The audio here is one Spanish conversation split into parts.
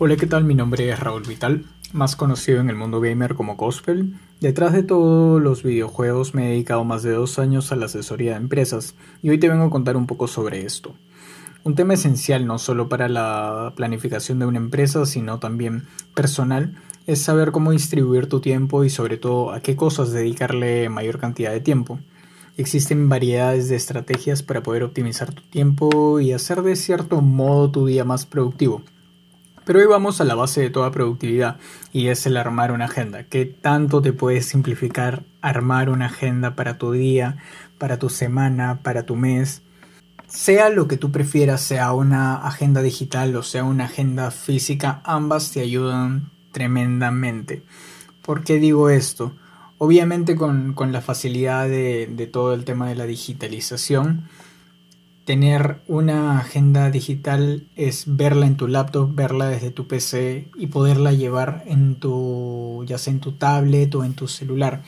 Hola, ¿qué tal? Mi nombre es Raúl Vital, más conocido en el mundo gamer como Gospel. Detrás de todos los videojuegos me he dedicado más de dos años a la asesoría de empresas y hoy te vengo a contar un poco sobre esto. Un tema esencial no solo para la planificación de una empresa, sino también personal, es saber cómo distribuir tu tiempo y sobre todo a qué cosas dedicarle mayor cantidad de tiempo. Existen variedades de estrategias para poder optimizar tu tiempo y hacer de cierto modo tu día más productivo. Pero hoy vamos a la base de toda productividad y es el armar una agenda. ¿Qué tanto te puede simplificar armar una agenda para tu día, para tu semana, para tu mes? Sea lo que tú prefieras, sea una agenda digital o sea una agenda física, ambas te ayudan tremendamente. ¿Por qué digo esto? Obviamente con, la facilidad de, de todo el tema de la digitalización, tener una agenda digital es verla en tu laptop, verla desde tu PC y poderla llevar en tu, ya sea en tu tablet o en tu celular.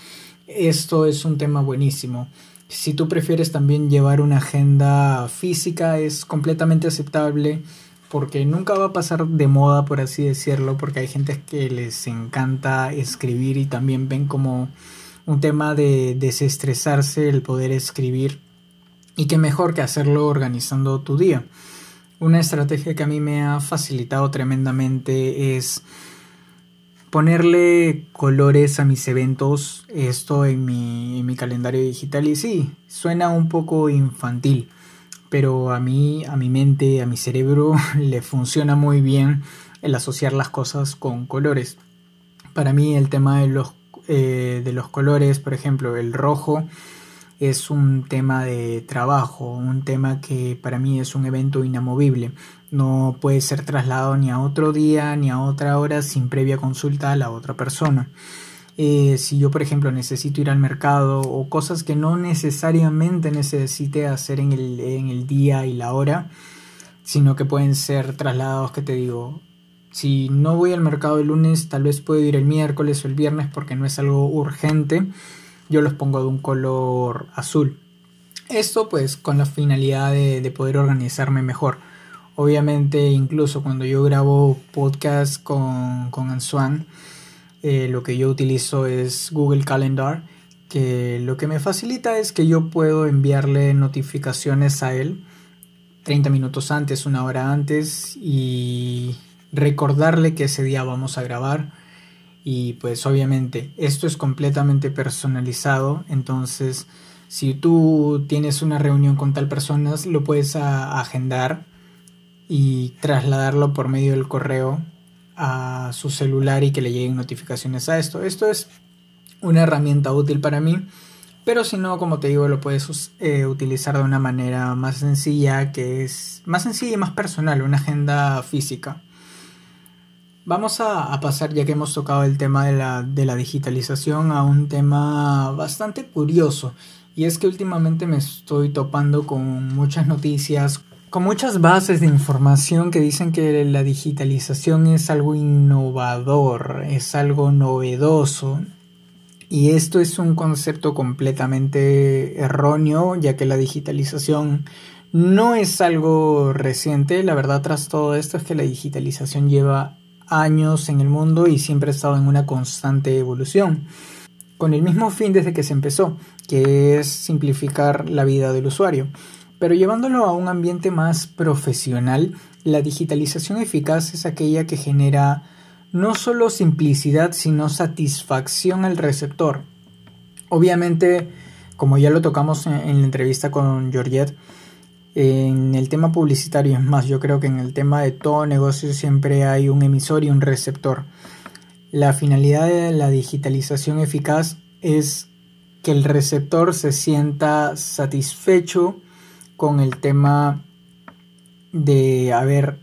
Esto es un tema buenísimo. Si tú prefieres también llevar una agenda física es completamente aceptable porque nunca va a pasar de moda por así decirlo porque hay gente que les encanta escribir y también ven como un tema de desestresarse el poder escribir y qué mejor que hacerlo organizando tu día. Una estrategia que a mí me ha facilitado tremendamente es ponerle colores a mis eventos, esto en mi, calendario digital y sí, suena un poco infantil, pero a mí, a mi mente, a mi cerebro le funciona muy bien el asociar las cosas con colores. Para mí el tema de los, eh, de los colores, por ejemplo, el rojo, es un tema de trabajo, un tema que para mí es un evento inamovible. No puede ser trasladado ni a otro día ni a otra hora sin previa consulta a la otra persona. Eh, si yo, por ejemplo, necesito ir al mercado o cosas que no necesariamente necesite hacer en el, en el día y la hora, sino que pueden ser trasladados, que te digo, si no voy al mercado el lunes, tal vez puedo ir el miércoles o el viernes porque no es algo urgente yo los pongo de un color azul. Esto pues con la finalidad de, poder organizarme mejor. Obviamente incluso cuando yo grabo podcast con, con eh, lo que yo utilizo es Google Calendar, que lo que me facilita es que yo puedo enviarle notificaciones a él 30 minutos antes, una hora antes y recordarle que ese día vamos a grabar y pues obviamente esto es completamente personalizado, entonces si tú tienes una reunión con tal persona, lo puedes agendar y trasladarlo por medio del correo a su celular y que le lleguen notificaciones a esto. Esto es una herramienta útil para mí, pero si no, como te digo, lo puedes eh, utilizar de una manera más sencilla, que es más sencilla y más personal, una agenda física. Vamos a, pasar, ya que hemos tocado el tema de la, digitalización, a un tema bastante curioso. Y es que últimamente me estoy topando con muchas noticias, con muchas bases de información que dicen que la digitalización es algo innovador, es algo novedoso. Y esto es un concepto completamente erróneo, ya que la digitalización no es algo reciente. La verdad tras todo esto es que la digitalización lleva años en el mundo y siempre ha estado en una constante evolución, con el mismo fin desde que se empezó, que es simplificar la vida del usuario. Pero llevándolo a un ambiente más profesional, la digitalización eficaz es aquella que genera no solo simplicidad, sino satisfacción al receptor. Obviamente, como ya lo tocamos en la entrevista con Georgette, en el tema publicitario, es más, yo creo que en el tema de todo negocio siempre hay un emisor y un receptor. La finalidad de la digitalización eficaz es que el receptor se sienta satisfecho con el tema de haber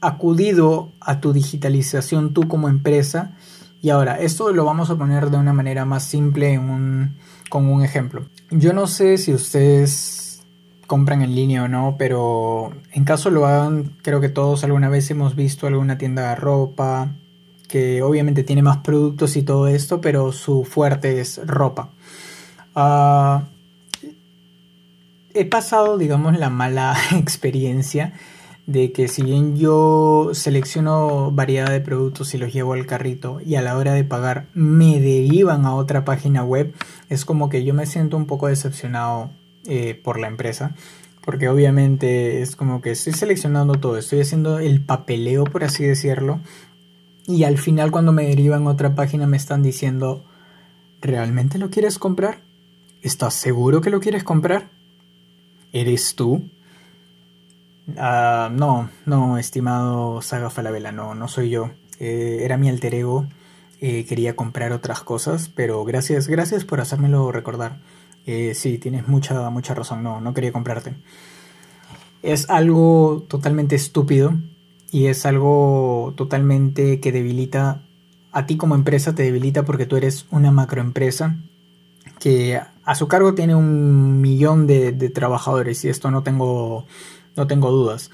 acudido a tu digitalización tú como empresa. Y ahora, esto lo vamos a poner de una manera más simple con un ejemplo. Yo no sé si ustedes compran en línea o no, pero en caso lo hagan, creo que todos alguna vez hemos visto alguna tienda de ropa que obviamente tiene más productos y todo esto, pero su fuerte es ropa. Ah, he pasado, digamos, la mala experiencia de que si bien yo selecciono variedad de productos y los llevo al carrito y a la hora de pagar me derivan a otra página web, es como que yo me siento un poco decepcionado eh, por la empresa. Porque obviamente es como que estoy seleccionando todo, estoy haciendo el papeleo, por así decirlo. Y al final cuando me derivan a otra página me están diciendo, ¿realmente lo quieres comprar? ¿Estás seguro que lo quieres comprar? ¿Eres tú? Ah, no, no, estimado Saga Falabella, no, no soy yo. Eh, era mi alter ego. Eh, quería comprar otras cosas, pero gracias, gracias por hacérmelo recordar. Eh, sí, tienes mucha, mucha razón, no, no quería comprarte. Es algo totalmente estúpido y es algo totalmente que debilita a ti como empresa, te debilita porque tú eres una macroempresa que a su cargo tiene un millón de, trabajadores y esto no tengo, no tengo dudas.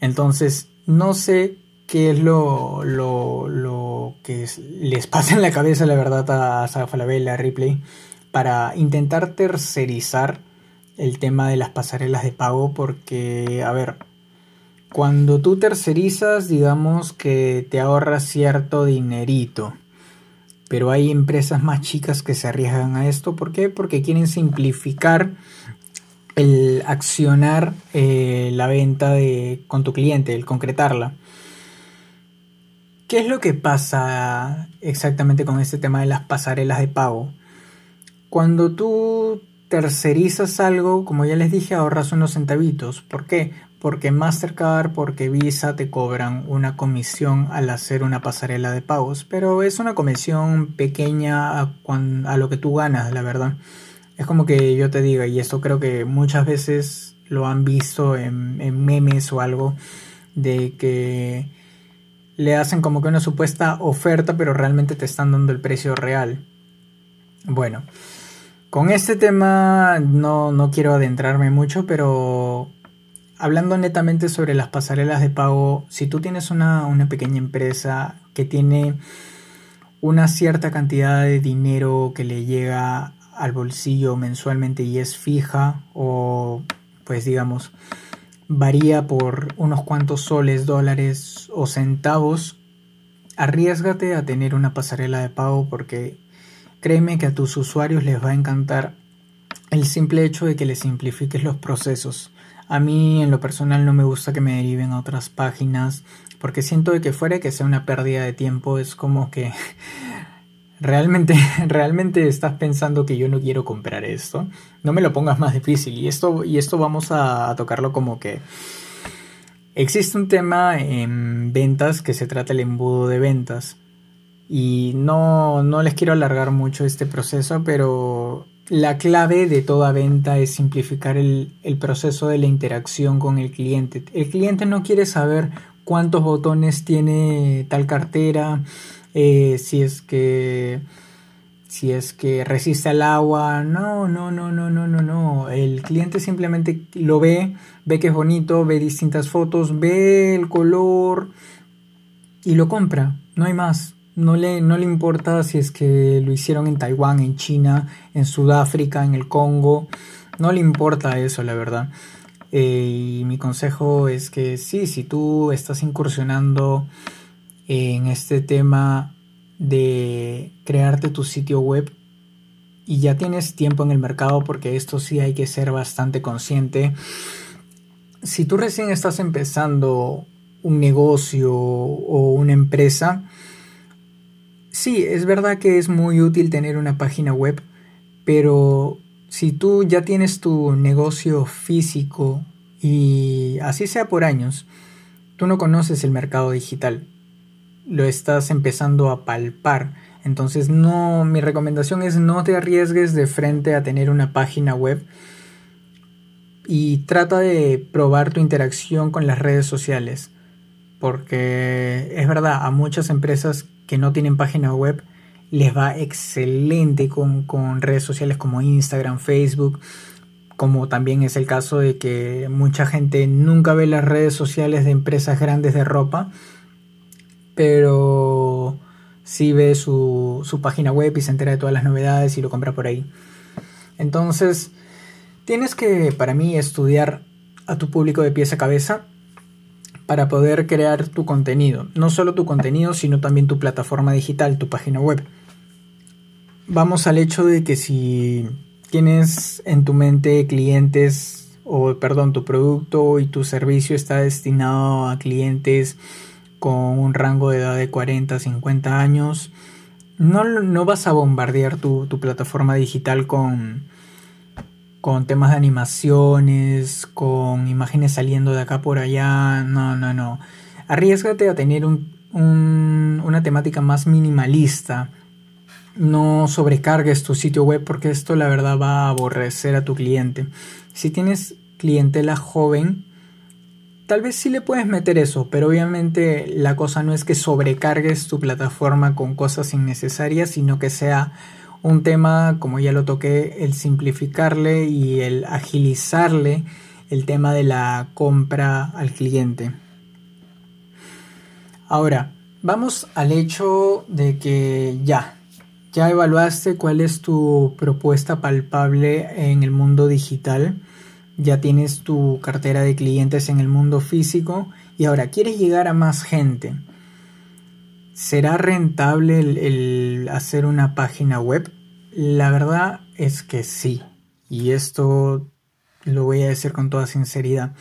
Entonces, no sé qué es lo, lo, que les pasa en la cabeza, la verdad, a Saga a Ripley, para intentar tercerizar el tema de las pasarelas de pago, porque, a ver, cuando tú tercerizas, digamos que te ahorras cierto dinerito. Pero hay empresas más chicas que se arriesgan a esto. ¿Por qué? Porque quieren simplificar el accionar eh, la venta con tu cliente, el concretarla. ¿Qué es lo que pasa exactamente con este tema de las pasarelas de pago? Cuando tú tercerizas algo, como ya les dije, ahorras unos centavitos. ¿Por qué? porque Mastercard, porque Visa te cobran una comisión al hacer una pasarela de pagos, pero es una comisión pequeña a, lo que tú ganas, la verdad. Es como que yo te diga, y esto creo que muchas veces lo han visto en, en memes o algo, de que le hacen como que una supuesta oferta, pero realmente te están dando el precio real. Bueno, con este tema no, no quiero adentrarme mucho, pero hablando netamente sobre las pasarelas de pago, si tú tienes una, pequeña empresa que tiene una cierta cantidad de dinero que le llega al bolsillo mensualmente y es fija o pues digamos varía por unos cuantos soles, dólares o centavos, arriesgate a tener una pasarela de pago porque créeme que a tus usuarios les va a encantar el simple hecho de que les simplifiques los procesos. A mí en lo personal no me gusta que me deriven a otras páginas porque siento de que fuera que sea una pérdida de tiempo es como que realmente realmente estás pensando que yo no quiero comprar esto. No me lo pongas más difícil y esto y esto vamos a, tocarlo como que existe un tema en ventas que se trata el embudo de ventas y no no les quiero alargar mucho este proceso, pero la clave de toda venta es simplificar el, proceso de la interacción con el cliente. El cliente no quiere saber cuántos botones tiene tal cartera, eh, si es que si es que resiste al agua. No, no, no, no, no, no, no. El cliente simplemente lo ve, ve que es bonito, ve distintas fotos, ve el color y lo compra. No hay más. No le, no le importa si es que lo hicieron en Taiwán, en China, en Sudáfrica, en el Congo. No le importa eso, la verdad. Eh, y mi consejo es que sí, si tú estás incursionando en este tema de crearte tu sitio web y ya tienes tiempo en el mercado, porque esto sí hay que ser bastante consciente. Si tú recién estás empezando un negocio o una empresa, Sí, es verdad que es muy útil tener una página web, pero si tú ya tienes tu negocio físico y así sea por años, tú no conoces el mercado digital, lo estás empezando a palpar. Entonces, no, mi recomendación es no te arriesgues de frente a tener una página web y trata de probar tu interacción con las redes sociales. Porque es verdad, a muchas empresas que no tienen página web les va excelente con, redes sociales como Instagram, Facebook, como también es el caso de que mucha gente nunca ve las redes sociales de empresas grandes de ropa, pero sí ve su, su página web y se entera de todas las novedades y lo compra por ahí. Entonces, tienes que, para mí, estudiar a tu público de pies a cabeza para poder crear tu contenido. No solo tu contenido, sino también tu plataforma digital, tu página web. Vamos al hecho de que si tienes en tu mente clientes o perdón, tu producto y tu servicio está destinado a clientes con un rango de edad de 40 50 años, no, no vas a bombardear tu, tu plataforma digital con, con temas de animaciones, con imágenes saliendo de acá por allá. No, no, no. Arriesgate a tener un, una temática más minimalista. No sobrecargues tu sitio web porque esto la verdad va a aborrecer a tu cliente. Si tienes clientela joven, tal vez sí le puedes meter eso, pero obviamente la cosa no es que sobrecargues tu plataforma con cosas innecesarias, sino que sea un tema, como ya lo toqué, el simplificarle y el agilizarle el tema de la compra al cliente. Ahora, vamos al hecho de que ya, ya evaluaste cuál es tu propuesta palpable en el mundo digital ya tienes tu cartera de clientes en el mundo físico y ahora quieres llegar a más gente. ¿Será rentable el, hacer una página web? La verdad es que sí. Y esto lo voy a decir con toda sinceridad.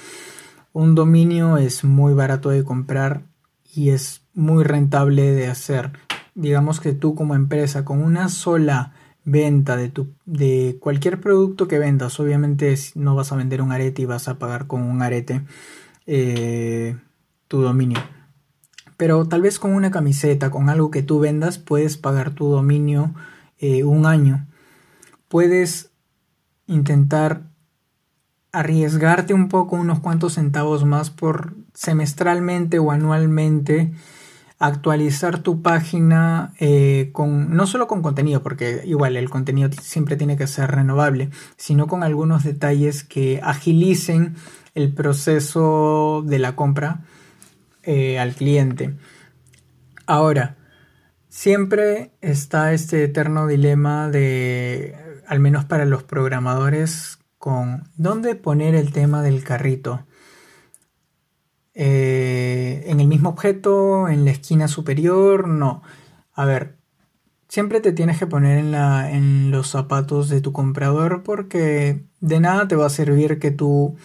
Un dominio es muy barato de comprar y es muy rentable de hacer. Digamos que tú como empresa con una sola venta de, tu, de cualquier producto que vendas. Obviamente no vas a vender un arete y vas a pagar con un arete eh, tu dominio. Pero tal vez con una camiseta, con algo que tú vendas, puedes pagar tu dominio eh, un año. Puedes intentar arriesgarte un poco unos cuantos centavos más por semestralmente o anualmente actualizar tu página eh, con no solo con contenido, porque igual el contenido siempre tiene que ser renovable, sino con algunos detalles que agilicen el proceso de la compra eh, al cliente. Ahora, siempre está este eterno dilema de, al menos para los programadores, con dónde poner el tema del carrito. Eh, en el mismo objeto, en la esquina superior, no. A ver, siempre te tienes que poner en, la, en los zapatos de tu comprador porque de nada te va a servir que tú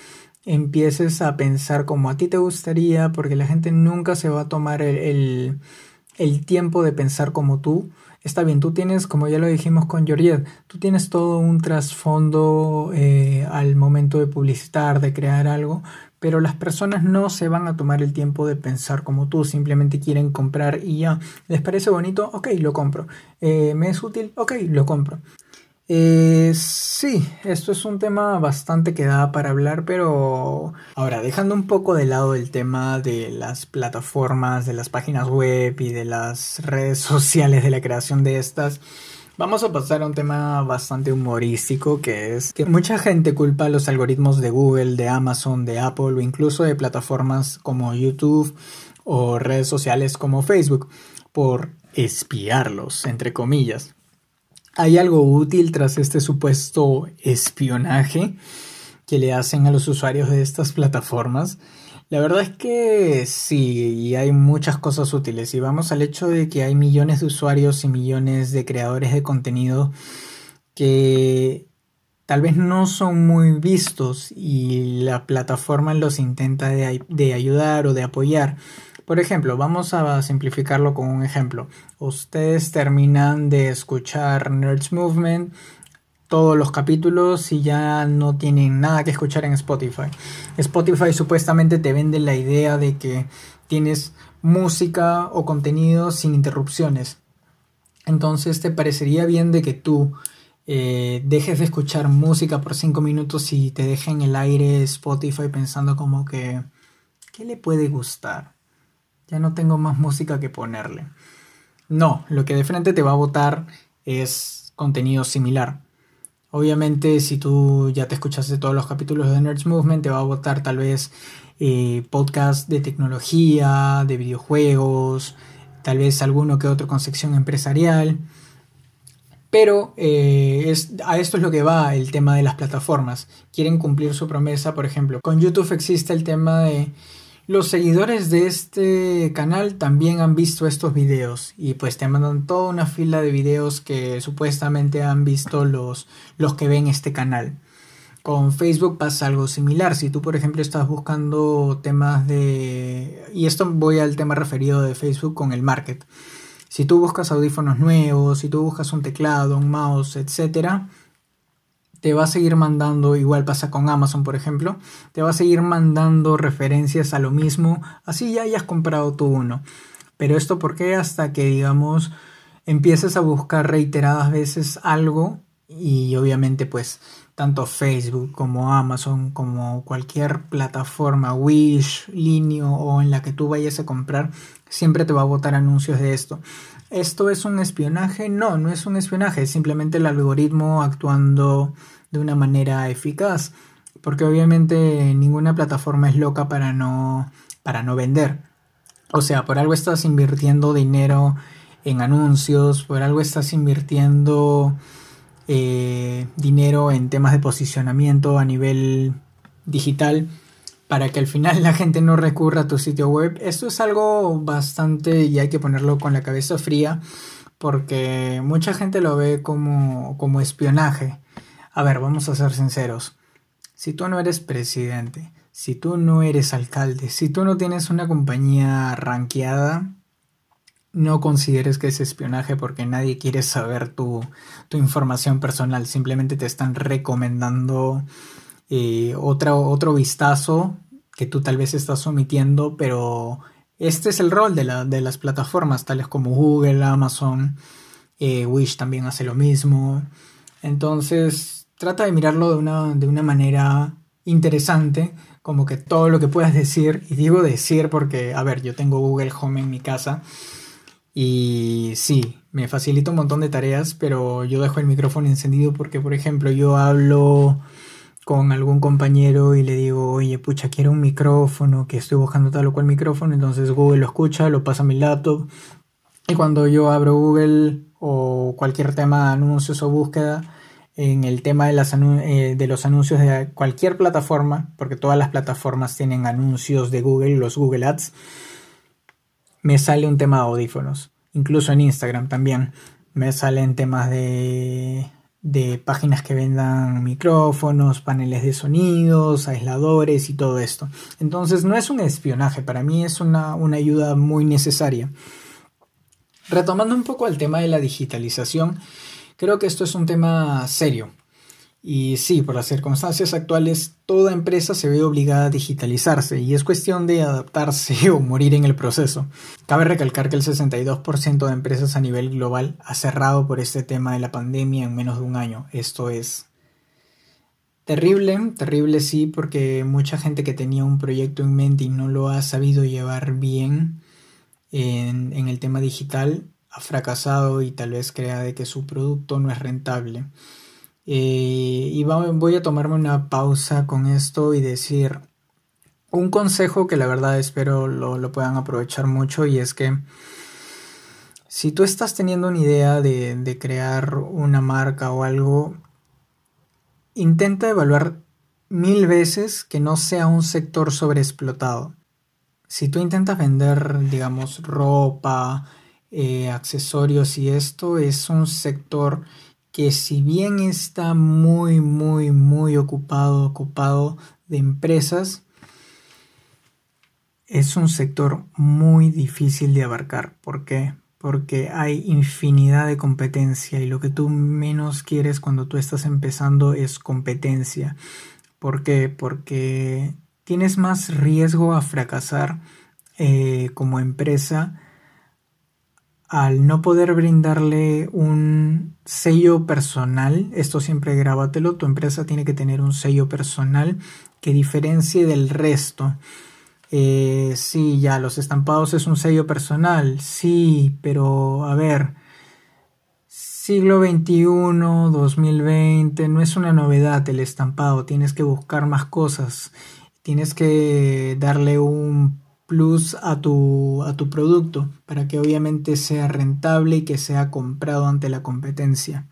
empieces a pensar como a ti te gustaría porque la gente nunca se va a tomar el, el, tiempo de pensar como tú. Está bien, tú tienes, como ya lo dijimos con Georgette, tú tienes todo un trasfondo eh, al momento de publicitar, de crear algo, pero las personas no se van a tomar el tiempo de pensar como tú, simplemente quieren comprar y ya. ¿Les parece bonito? Ok, lo compro. Eh, ¿Me es útil? Ok, lo compro. Eh, sí, esto es un tema bastante que da para hablar, pero ahora dejando un poco de lado el tema de las plataformas, de las páginas web y de las redes sociales, de la creación de estas, Vamos a pasar a un tema bastante humorístico que es que mucha gente culpa a los algoritmos de Google, de Amazon, de Apple o incluso de plataformas como YouTube o redes sociales como Facebook por espiarlos, entre comillas. ¿Hay algo útil tras este supuesto espionaje que le hacen a los usuarios de estas plataformas? La verdad es que sí, y hay muchas cosas útiles. Y vamos al hecho de que hay millones de usuarios y millones de creadores de contenido que tal vez no son muy vistos y la plataforma los intenta de, ayudar o de apoyar. Por ejemplo, vamos a simplificarlo con un ejemplo. Ustedes terminan de escuchar Nerds Movement todos los capítulos y ya no tienen nada que escuchar en Spotify. Spotify supuestamente te vende la idea de que tienes música o contenido sin interrupciones. Entonces te parecería bien de que tú eh, dejes de escuchar música por 5 minutos y te deje en el aire Spotify pensando como que, ¿qué le puede gustar? Ya no tengo más música que ponerle. No, lo que de frente te va a votar es contenido similar. Obviamente, si tú ya te escuchaste todos los capítulos de Nerds Movement, te va a votar tal vez eh, podcast de tecnología, de videojuegos, tal vez alguno que otro con sección empresarial. Pero eh, es, a esto es lo que va el tema de las plataformas. Quieren cumplir su promesa, por ejemplo. Con YouTube existe el tema de Los seguidores de este canal también han visto estos videos y pues te mandan toda una fila de videos que supuestamente han visto los, los que ven este canal. Con Facebook pasa algo similar. Si tú, por ejemplo, estás buscando temas de... Y esto voy al tema referido de Facebook con el market. Si tú buscas audífonos nuevos, si tú buscas un teclado, un mouse, etcétera, te va a seguir mandando, igual pasa con Amazon por ejemplo, te va a seguir mandando referencias a lo mismo, así ya hayas comprado tú uno. Pero esto porque hasta que digamos empieces a buscar reiteradas veces algo y obviamente pues tanto Facebook como Amazon como cualquier plataforma Wish, Linio o en la que tú vayas a comprar siempre te va a botar anuncios de esto. ¿Esto es un espionaje? No, no es un espionaje, es simplemente el algoritmo actuando de una manera eficaz, porque obviamente ninguna plataforma es loca para no, para no vender. O sea, por algo estás invirtiendo dinero en anuncios, por algo estás invirtiendo eh, dinero en temas de posicionamiento a nivel digital para que al final la gente no recurra a tu sitio web. Esto es algo bastante y hay que ponerlo con la cabeza fría porque mucha gente lo ve como, como espionaje. A ver, vamos a ser sinceros. Si tú no eres presidente, si tú no eres alcalde, si tú no tienes una compañía ranqueada, no consideres que es espionaje porque nadie quiere saber tu, tu información personal. Simplemente te están recomendando eh, otro vistazo que tú tal vez estás omitiendo, pero este es el rol de, las plataformas, tales como Google, Amazon, eh, Wish también hace lo mismo. Entonces, trata de mirarlo de una, de una manera interesante, como que todo lo que puedas decir, y digo decir porque, a ver, yo tengo Google Home en mi casa, y sí, me facilita un montón de tareas, pero yo dejo el micrófono encendido porque, por ejemplo, yo hablo con algún compañero y le digo, oye, pucha, quiero un micrófono, que estoy buscando tal o cual micrófono, entonces Google lo escucha, lo pasa a mi laptop. Y cuando yo abro Google o cualquier tema de anuncios o búsqueda, en el tema de, las eh, de los anuncios de cualquier plataforma, porque todas las plataformas tienen anuncios de Google, los Google Ads, me sale un tema de audífonos. Incluso en Instagram también me salen temas de de páginas que vendan micrófonos, paneles de sonidos, aisladores y todo esto. Entonces no es un espionaje, para mí es una, una ayuda muy necesaria. Retomando un poco el tema de la digitalización, creo que esto es un tema serio. Y sí, por las circunstancias actuales, toda empresa se ve obligada a digitalizarse y es cuestión de adaptarse o morir en el proceso. Cabe recalcar que el 62% de empresas a nivel global ha cerrado por este tema de la pandemia en menos de un año. Esto es terrible, terrible sí, porque mucha gente que tenía un proyecto en mente y no lo ha sabido llevar bien en, el tema digital ha fracasado y tal vez crea de que su producto no es rentable. Eh, y voy a tomarme una pausa con esto y decir un consejo que la verdad espero lo, puedan aprovechar mucho y es que si tú estás teniendo una idea de, de crear una marca o algo, intenta evaluar mil veces que no sea un sector sobreexplotado. Si tú intentas vender, digamos, ropa, eh, accesorios y esto es un sector que si bien está muy, muy, muy ocupado, ocupado de empresas, es un sector muy difícil de abarcar. ¿Por qué? Porque hay infinidad de competencia y lo que tú menos quieres cuando tú estás empezando es competencia. ¿Por qué? Porque tienes más riesgo a fracasar eh, como empresa al no poder brindarle un sello personal, esto siempre grábatelo, tu empresa tiene que tener un sello personal que diferencie del resto. Eh, sí, ya, los estampados es un sello personal, sí, pero a ver, siglo XXI, 2020, no es una novedad el estampado, tienes que buscar más cosas, tienes que darle un plus a tu, a tu producto para que obviamente sea rentable y que sea comprado ante la competencia.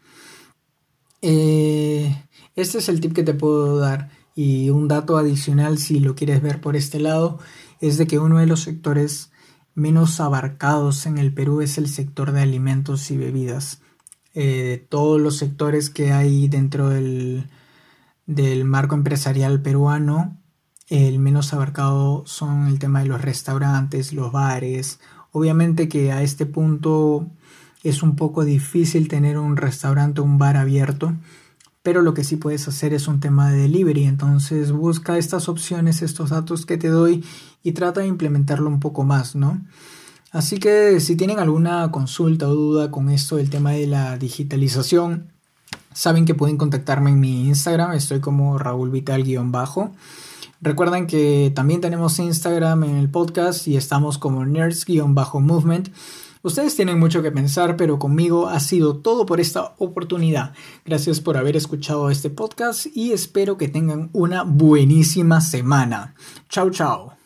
Eh, este es el tip que te puedo dar y un dato adicional si lo quieres ver por este lado es de que uno de los sectores menos abarcados en el Perú es el sector de alimentos y bebidas. Eh, todos los sectores que hay dentro del, del marco empresarial peruano, el menos abarcado son el tema de los restaurantes, los bares. Obviamente que a este punto es un poco difícil tener un restaurante o un bar abierto, pero lo que sí puedes hacer es un tema de delivery. Entonces busca estas opciones, estos datos que te doy y trata de implementarlo un poco más, ¿no? Así que si tienen alguna consulta o duda con esto del tema de la digitalización, saben que pueden contactarme en mi Instagram, estoy como Raúl Vital-bajo. Recuerden que también tenemos Instagram en el podcast y estamos como nerds-movement. Ustedes tienen mucho que pensar, pero conmigo ha sido todo por esta oportunidad. Gracias por haber escuchado este podcast y espero que tengan una buenísima semana. Chao, chao.